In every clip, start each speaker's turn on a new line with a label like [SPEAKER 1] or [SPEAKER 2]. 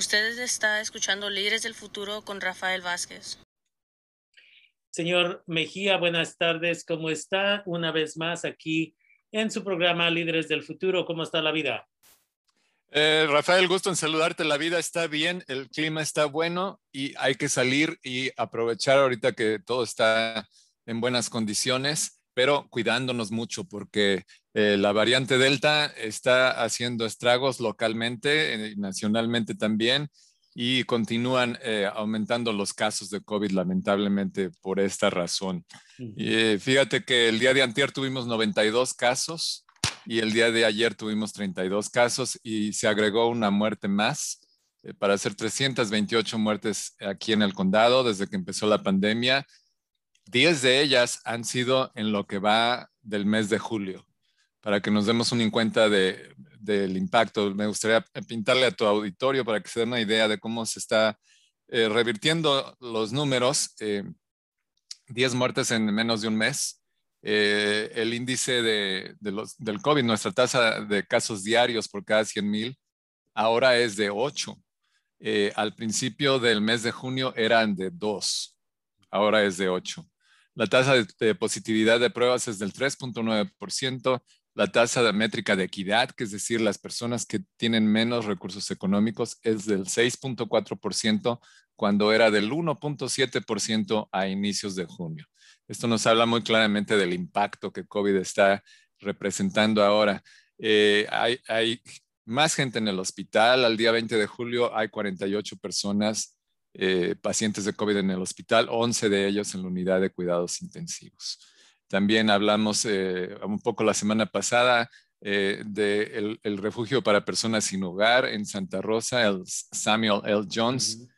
[SPEAKER 1] Usted está escuchando Líderes del Futuro con Rafael Vázquez.
[SPEAKER 2] Señor Mejía, buenas tardes. ¿Cómo está? Una vez más aquí en su programa Líderes del Futuro. ¿Cómo está la vida?
[SPEAKER 3] Eh, Rafael, gusto en saludarte. La vida está bien, el clima está bueno y hay que salir y aprovechar ahorita que todo está en buenas condiciones, pero cuidándonos mucho porque eh, la variante Delta está haciendo estragos localmente y eh, nacionalmente también y continúan eh, aumentando los casos de COVID lamentablemente por esta razón. fíjate que el día de antier tuvimos 92 casos y el día de ayer tuvimos 32 casos y se agregó una muerte más para hacer 328 muertes aquí en el condado desde que empezó la pandemia. 10 de ellas han sido en lo que va del mes de julio para que nos demos un cuenta de, del impacto. Me gustaría pintarle a tu auditorio para que se den una idea de cómo se está eh, revirtiendo los números. Eh, 10 muertes en menos de un mes. Eh, el índice de, de los, del COVID, nuestra tasa de casos diarios por cada 100 mil, ahora es de 8. Eh, al principio del mes de junio eran de 2, ahora es de 8. La tasa de, de positividad de pruebas es del 3.9%, la tasa de métrica de equidad, que es decir, las personas que tienen menos recursos económicos, es del 6.4% cuando era del 1.7% a inicios de junio. Esto nos habla muy claramente del impacto que COVID está representando ahora. Eh, hay, más gente en el hospital. Al día 20 de julio hay 48 personas, eh, pacientes de COVID en el hospital, 11 de ellos en la unidad de cuidados intensivos. También hablamos eh, un poco la semana pasada eh, del el refugio para personas sin hogar en Santa Rosa, el Samuel L. Jones.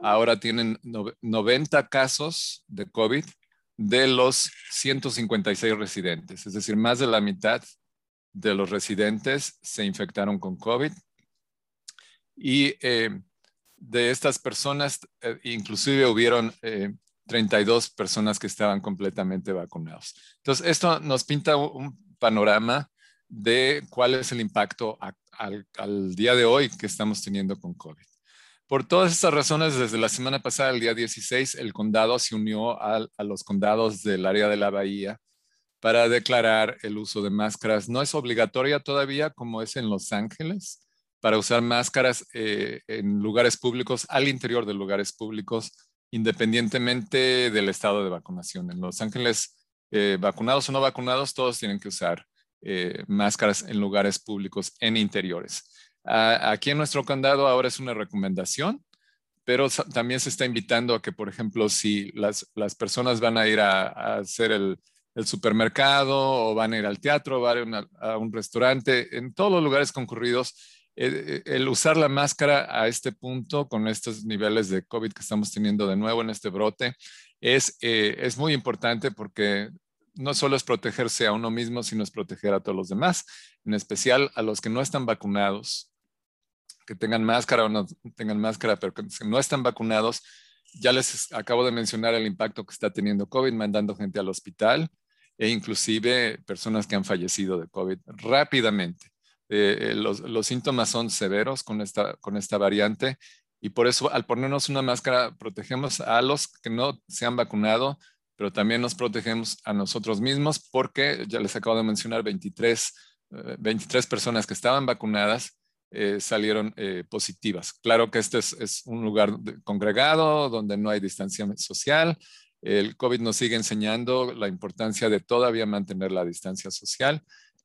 [SPEAKER 3] Ahora tienen 90 casos de COVID de los 156 residentes, es decir, más de la mitad de los residentes se infectaron con COVID. Y eh, de estas personas, inclusive hubieron 32 personas que estaban completamente vacunados. Entonces, esto nos pinta un panorama de cuál es el impacto al, día de hoy que estamos teniendo con COVID. Por todas estas razones, desde la semana pasada, el día 16, el condado se unió a, los condados del área de la bahía para declarar el uso de máscaras. No es obligatoria todavía como es en Los Ángeles para usar máscaras eh, en lugares públicos, al interior de lugares públicos, independientemente del estado de vacunación. En Los Ángeles, eh, vacunados o no vacunados, todos tienen que usar eh, máscaras en lugares públicos, en interiores. aquí en nuestro condado ahora es una recomendación, pero también se está invitando a que, por ejemplo, si las, personas van a ir a, hacer el, supermercado o van a ir al teatro, van a, a un restaurante, en todos los lugares concurridos, el usar la máscara a este punto, con estos niveles de COVID que estamos teniendo de nuevo en este brote, es, eh, es muy importante porque no solo es protegerse a uno mismo, sino es proteger a todos los demás, en especial a los que no están vacunados, que tengan máscara o no tengan máscara, pero que no están vacunados. Ya les acabo de mencionar el impacto que está teniendo COVID, mandando gente al hospital e inclusive personas que han fallecido de COVID rápidamente. Eh, eh, los, síntomas son severos con esta, con esta variante y por eso al ponernos una máscara protegemos a los que no se han vacunado, pero también nos protegemos a nosotros mismos porque ya les acabo de mencionar 23, 23 eh, personas que estaban vacunadas salieron positivas. Claro que este es, un lugar congregado donde no hay distancia social. El COVID nos sigue enseñando la importancia de todavía mantener la distancia social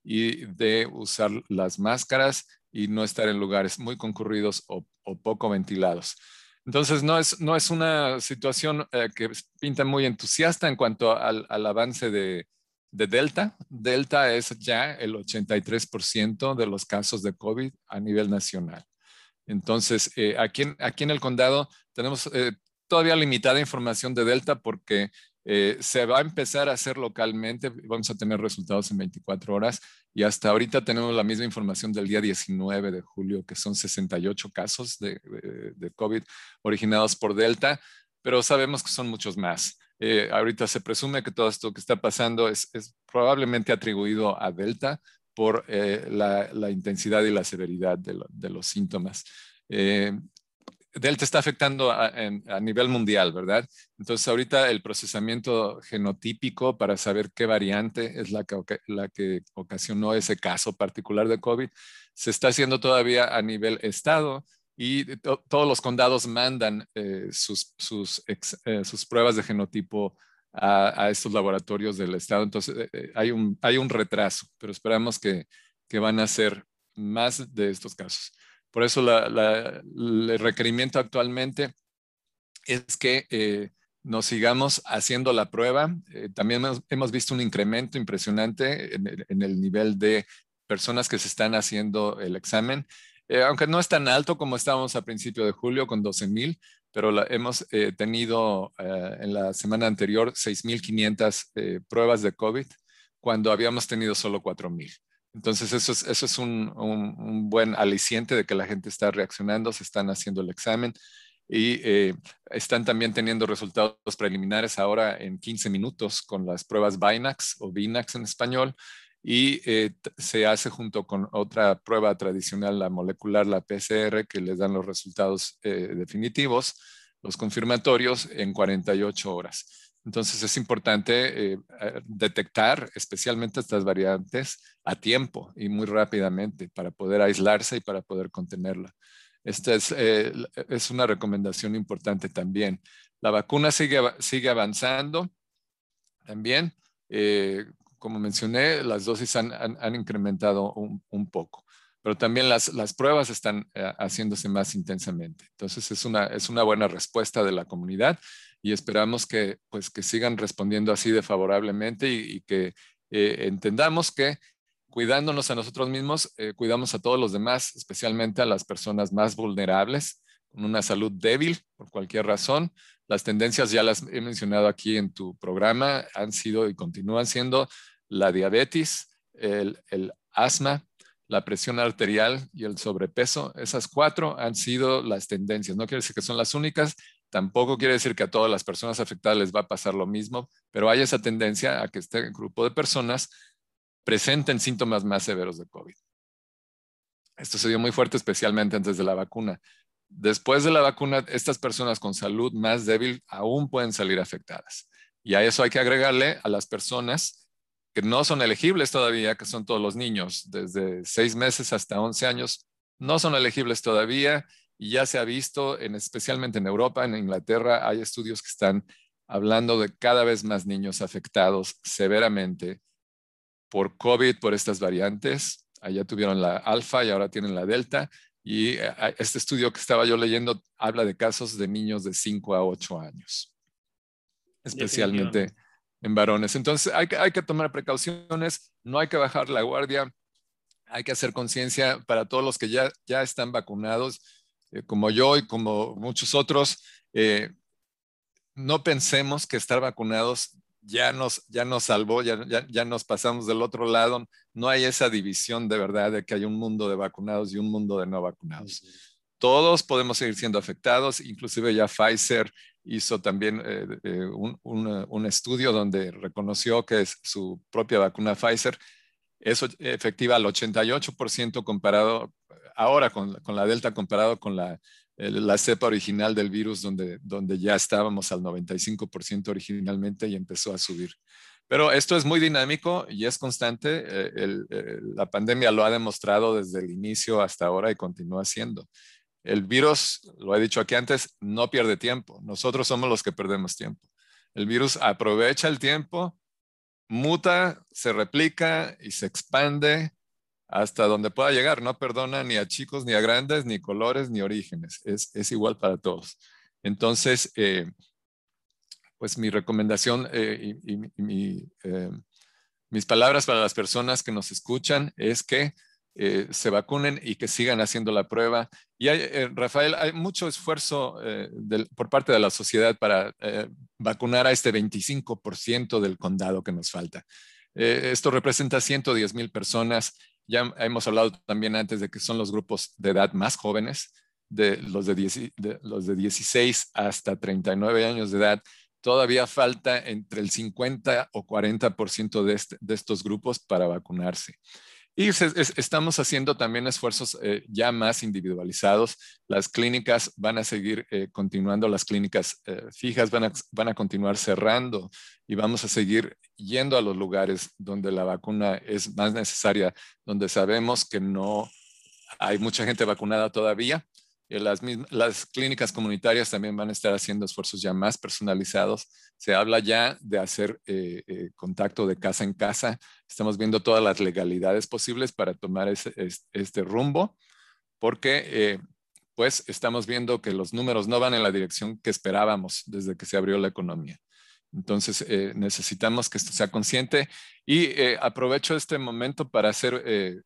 [SPEAKER 3] y de usar las máscaras y no estar en lugares muy concurridos o, poco ventilados. Entonces, no es, no es una situación eh, que pinta muy entusiasta en cuanto al, avance de, Delta. Delta es ya el 83% de los casos de COVID a nivel nacional. Entonces, eh, aquí, aquí en el condado tenemos eh, todavía limitada información de Delta porque eh, se va a empezar a hacer localmente, vamos a tener resultados en 24 horas y hasta ahorita tenemos la misma información del día 19 de julio, que son 68 casos de, COVID originados por Delta, pero sabemos que son muchos más. Eh, ahorita se presume que todo esto que está pasando es, probablemente atribuido a Delta por eh, la, intensidad y la severidad de, los síntomas. Delta está afectando a, nivel mundial, ¿verdad? Entonces ahorita el procesamiento genotípico para saber qué variante es la que, la que ocasionó ese caso particular de COVID se está haciendo todavía a nivel estado y todos los condados mandan eh, sus, sus, eh, sus, pruebas de genotipo a, estos laboratorios del estado. Entonces eh, hay, un, hay un retraso, pero esperamos que, que van a ser más de estos casos. Por eso el requerimiento actualmente es que eh, nos sigamos haciendo la prueba. Eh, también hemos, visto un incremento impresionante en el, nivel de personas que se están haciendo el examen, eh, aunque no es tan alto como estábamos a principio de julio con 12 mil, pero hemos tenido en la semana anterior 6.500 pruebas de COVID cuando habíamos tenido solo 4.000. Entonces, eso es, un, buen aliciente de que la gente está reaccionando, se están haciendo el examen y eh, están también teniendo resultados preliminares ahora en 15 minutos con las pruebas Binax o Binax en español y eh, se hace junto con otra prueba tradicional, la molecular, la PCR, que les dan los resultados eh, definitivos, los confirmatorios en 48 horas. Entonces es importante eh, detectar especialmente estas variantes a tiempo y muy rápidamente para poder aislarse y para poder contenerla. Esta es, eh, es una recomendación importante también. La vacuna sigue, sigue avanzando también. Eh, como mencioné, las dosis han, han, incrementado un, un, poco, pero también las, las pruebas están haciéndose más intensamente. Entonces es una, es una buena respuesta de la comunidad y esperamos que, pues, que sigan respondiendo así de favorablemente y, que eh, entendamos que cuidándonos a nosotros mismos, eh, cuidamos a todos los demás, especialmente a las personas más vulnerables, con una salud débil por cualquier razón. Las tendencias ya las he mencionado aquí en tu programa, han sido y continúan siendo la diabetes, el, el asma, la presión arterial y el sobrepeso. Esas cuatro han sido las tendencias. No quiere decir que son las únicas, Tampoco quiere decir que a todas las personas afectadas les va a pasar lo mismo, pero hay esa tendencia a que este grupo de personas presenten síntomas más severos de COVID. Esto se dio muy fuerte, especialmente antes de la vacuna. Después de la vacuna, estas personas con salud más débil aún pueden salir afectadas. Y a eso hay que agregarle a las personas que no son elegibles todavía, que son todos los niños, desde seis meses hasta 11 años, no son elegibles todavía y ya se ha visto, en, especialmente en Europa, en Inglaterra, hay estudios que están hablando de cada vez más niños afectados severamente por COVID, por estas variantes. Allá tuvieron la alfa y ahora tienen la delta. Y eh, este estudio que estaba yo leyendo habla de casos de niños de 5 a 8 años, especialmente en varones. Entonces hay que, hay que tomar precauciones, no hay que bajar la guardia, hay que hacer conciencia para todos los que ya, ya están vacunados eh, como yo y como muchos otros, eh, no pensemos que estar vacunados ya nos, ya nos salvó, ya, ya, nos pasamos del otro lado. No hay esa división de verdad de que hay un mundo de vacunados y un mundo de no vacunados. Todos podemos seguir siendo afectados, inclusive ya Pfizer hizo también eh, un, un, estudio donde reconoció que es su propia vacuna Pfizer es efectiva al 88% comparado ahora con, la Delta comparado con la, la cepa original del virus donde, donde ya estábamos al 95% originalmente y empezó a subir. Pero esto es muy dinámico y es constante. Eh, la pandemia lo ha demostrado desde el inicio hasta ahora y continúa siendo. El virus, lo he dicho aquí antes, no pierde tiempo. Nosotros somos los que perdemos tiempo. El virus aprovecha el tiempo, muta, se replica y se expande hasta donde pueda llegar. No perdona ni a chicos, ni a grandes, ni colores, ni orígenes. Es, igual para todos. Entonces, eh, pues mi recomendación eh, y, eh, mis palabras para las personas que nos escuchan es que se vacunen y que sigan haciendo la prueba. Y Rafael, hay mucho esfuerzo por parte de la sociedad para vacunar a este 25% del condado que nos falta. esto representa 110 mil personas ya hemos hablado también antes de que son los grupos de edad más jóvenes, de los de, los de 16 hasta 39 años de edad. Todavía falta entre el 50 o 40% de, este, de estos grupos para vacunarse. Y estamos haciendo también esfuerzos eh, ya más individualizados. Las clínicas van a seguir eh, continuando, las clínicas eh, fijas van a, van a continuar cerrando y vamos a seguir yendo a los lugares donde la vacuna es más necesaria, donde sabemos que no hay mucha gente vacunada todavía las, las, clínicas comunitarias también van a estar haciendo esfuerzos ya más personalizados. Se habla ya de hacer eh, eh, contacto de casa en casa. Estamos viendo todas las legalidades posibles para tomar ese, este rumbo, porque pues estamos viendo que los números no van en la dirección que esperábamos desde que se abrió la economía. Entonces necesitamos que esto sea consciente y aprovecho este momento para hacer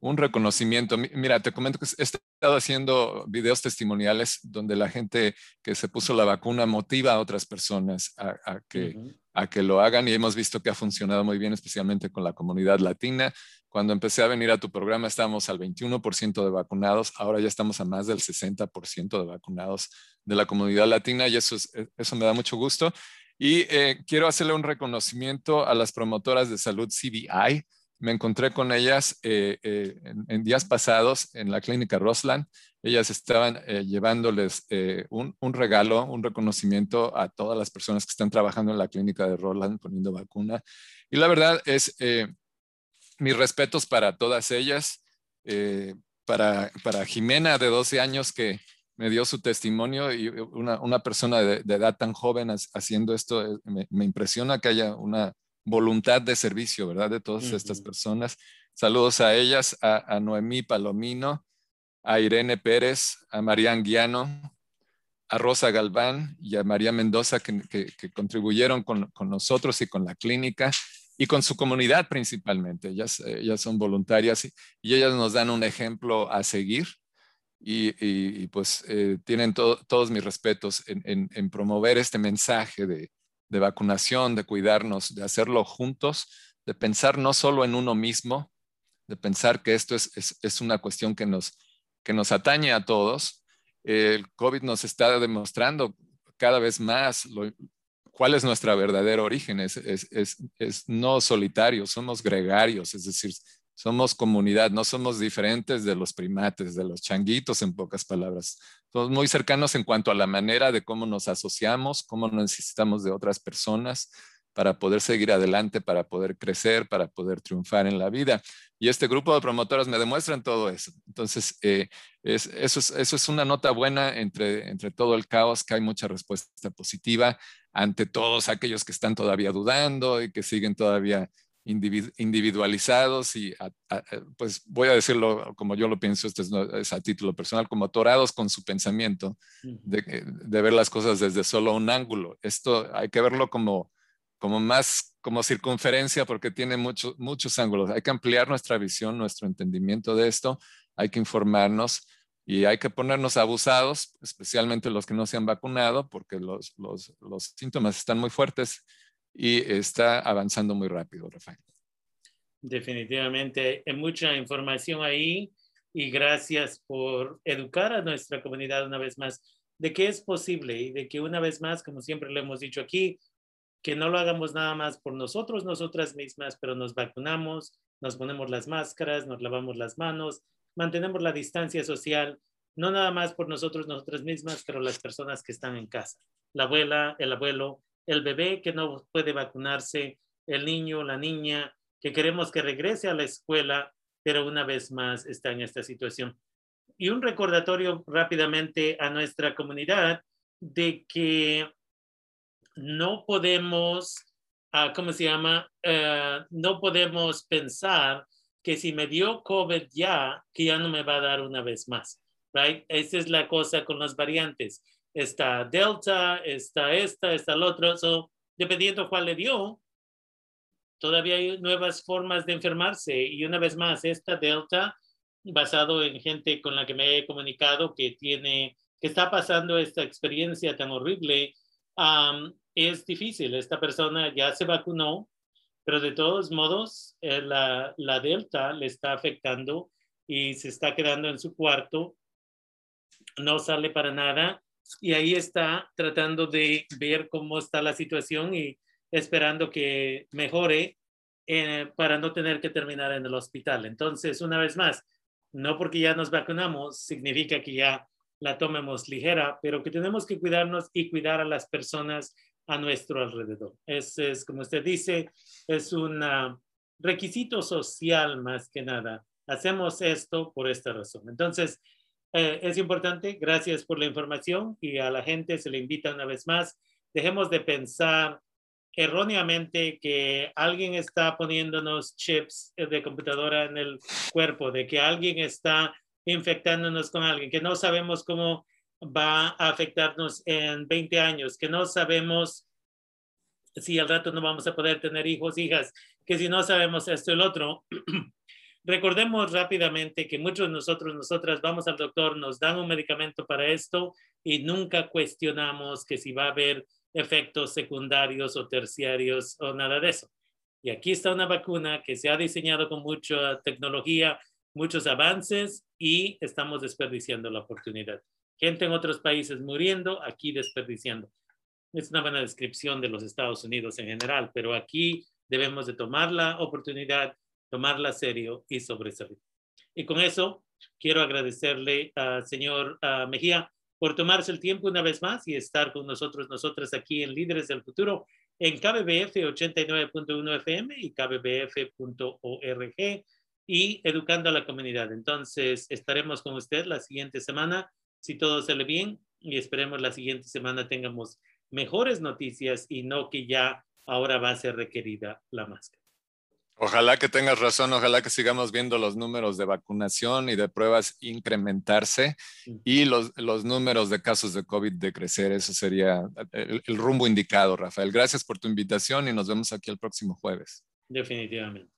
[SPEAKER 3] un reconocimiento. Mira, te comento que he estado haciendo videos testimoniales donde la gente que se puso la vacuna motiva a otras personas a, que, a que lo hagan y hemos visto que ha funcionado muy bien, especialmente con la comunidad latina. Cuando empecé a venir a tu programa estábamos al 21% de vacunados, ahora ya estamos a más del 60% de vacunados de la comunidad latina y eso, eso me da mucho gusto. Y eh, quiero hacerle un reconocimiento a las promotoras de salud CBI, me encontré con ellas eh, eh, en, días pasados en la clínica Rosland. Ellas estaban eh, llevándoles un, regalo, un reconocimiento a todas las personas que están trabajando en la clínica de Rosland poniendo vacuna. Y la verdad es, mis respetos para todas ellas, para, para Jimena de 12 años que me dio su testimonio y una, persona de, edad tan joven haciendo esto, me impresiona que haya una voluntad de servicio, ¿verdad? De todas estas personas. Saludos a ellas, a, Noemí Palomino, a Irene Pérez, a María Guiano, a Rosa Galván y a María Mendoza que, contribuyeron con, nosotros y con la clínica y con su comunidad principalmente. Ellas, ellas son voluntarias y, ellas nos dan un ejemplo a seguir y, pues eh, tienen todos mis respetos en, promover este mensaje de, de vacunación, de cuidarnos, de hacerlo juntos, de pensar no solo en uno mismo, de pensar que esto es, una cuestión que nos, que nos atañe a todos. El COVID nos está demostrando cada vez más cuál es nuestro verdadero origen. Es, es, no solitario, somos gregarios, es decir, somos comunidad, no somos diferentes de los primates, de los changuitos, en pocas palabras. Somos muy cercanos en cuanto a la manera de cómo nos asociamos, cómo necesitamos de otras personas para poder seguir adelante, para poder crecer, para poder triunfar en la vida. Y este grupo de promotoras me demuestran todo eso. Entonces, eh, eso, es, eso es una nota buena entre, entre todo el caos, que hay mucha respuesta positiva ante todos aquellos que están todavía dudando y que siguen todavía individualizados y, pues voy a decirlo como yo lo pienso, esto es, a título personal, como atorados con su pensamiento de, de, ver las cosas desde solo un ángulo. Esto hay que verlo como, como más como circunferencia porque tiene muchos muchos ángulos. Hay que ampliar nuestra visión, nuestro entendimiento de esto, hay que informarnos y hay que ponernos abusados, especialmente los que no se han vacunado, porque los, los, los síntomas están muy fuertes y está avanzando muy rápido, Rafael.
[SPEAKER 2] Definitivamente, hay mucha información ahí y gracias por educar a nuestra comunidad una vez más de que es posible y de que una vez más, como siempre lo hemos dicho aquí, que no lo hagamos nada más por nosotros, nosotras mismas, pero nos vacunamos, nos ponemos las máscaras, nos lavamos las manos, mantenemos la distancia social, no nada más por nosotros, nosotras mismas, pero las personas que están en casa, la abuela, el abuelo, el bebé que no puede vacunarse, el niño, la niña, que queremos que regrese a la escuela, pero una vez más está en esta situación. Y un recordatorio rápidamente a nuestra comunidad de que no podemos, uh, ¿cómo se llama? Uh, no podemos pensar que si me dio COVID ya, que ya no me va a dar una vez más. Right? Esa es la cosa con las variantes está Delta, está esta, está el otro. So, dependiendo cuál le dio, todavía hay nuevas formas de enfermarse. Y una vez más, esta Delta, basado en gente con la que me he comunicado que tiene, que está pasando esta experiencia tan horrible, es difícil. Esta persona ya se vacunó, pero de todos modos, eh, la, la Delta le está afectando y se está quedando en su cuarto. No sale para nada y ahí está tratando de ver cómo está la situación y esperando que mejore eh, para no tener que terminar en el hospital. Entonces, una vez más, no porque ya nos vacunamos significa que ya la tomemos ligera, pero que tenemos que cuidarnos y cuidar a las personas a nuestro alrededor. Es, es como usted dice, es un requisito social más que nada. Hacemos esto por esta razón. Entonces, eh, es importante. Gracias por la información y a la gente se le invita una vez más. Dejemos de pensar erróneamente que alguien está poniéndonos chips de computadora en el cuerpo, de que alguien está infectándonos con alguien, que no sabemos cómo va a afectarnos en 20 años, que no sabemos si al rato no vamos a poder tener hijos, hijas, que si no sabemos esto y el otro. Recordemos rápidamente que muchos de nosotros, nosotras vamos al doctor, nos dan un medicamento para esto y nunca cuestionamos que si va a haber efectos secundarios o terciarios o nada de eso. Y aquí está una vacuna que se ha diseñado con mucha tecnología, muchos avances y estamos desperdiciando la oportunidad. Gente en otros países muriendo, aquí desperdiciando. Es una buena descripción de los Estados Unidos en general, pero aquí debemos de tomar la oportunidad, tomarla serio y sobresalir. Y con eso quiero agradecerle al señor Mejía por tomarse el tiempo una vez más y estar con nosotros, nosotras aquí en Líderes del Futuro en KBBF 89.1 FM y kbbf.org y educando a la comunidad. Entonces, estaremos con usted la siguiente semana, si todo sale bien, y esperemos la siguiente semana tengamos mejores noticias y no que ya ahora va a ser requerida la máscara.
[SPEAKER 3] Ojalá que tengas razón, ojalá que sigamos viendo los números de vacunación y de pruebas incrementarse y los, los números de casos de COVID decrecer. Eso sería el, el rumbo indicado, Rafael. Gracias por tu invitación y nos vemos aquí el próximo jueves.
[SPEAKER 2] Definitivamente.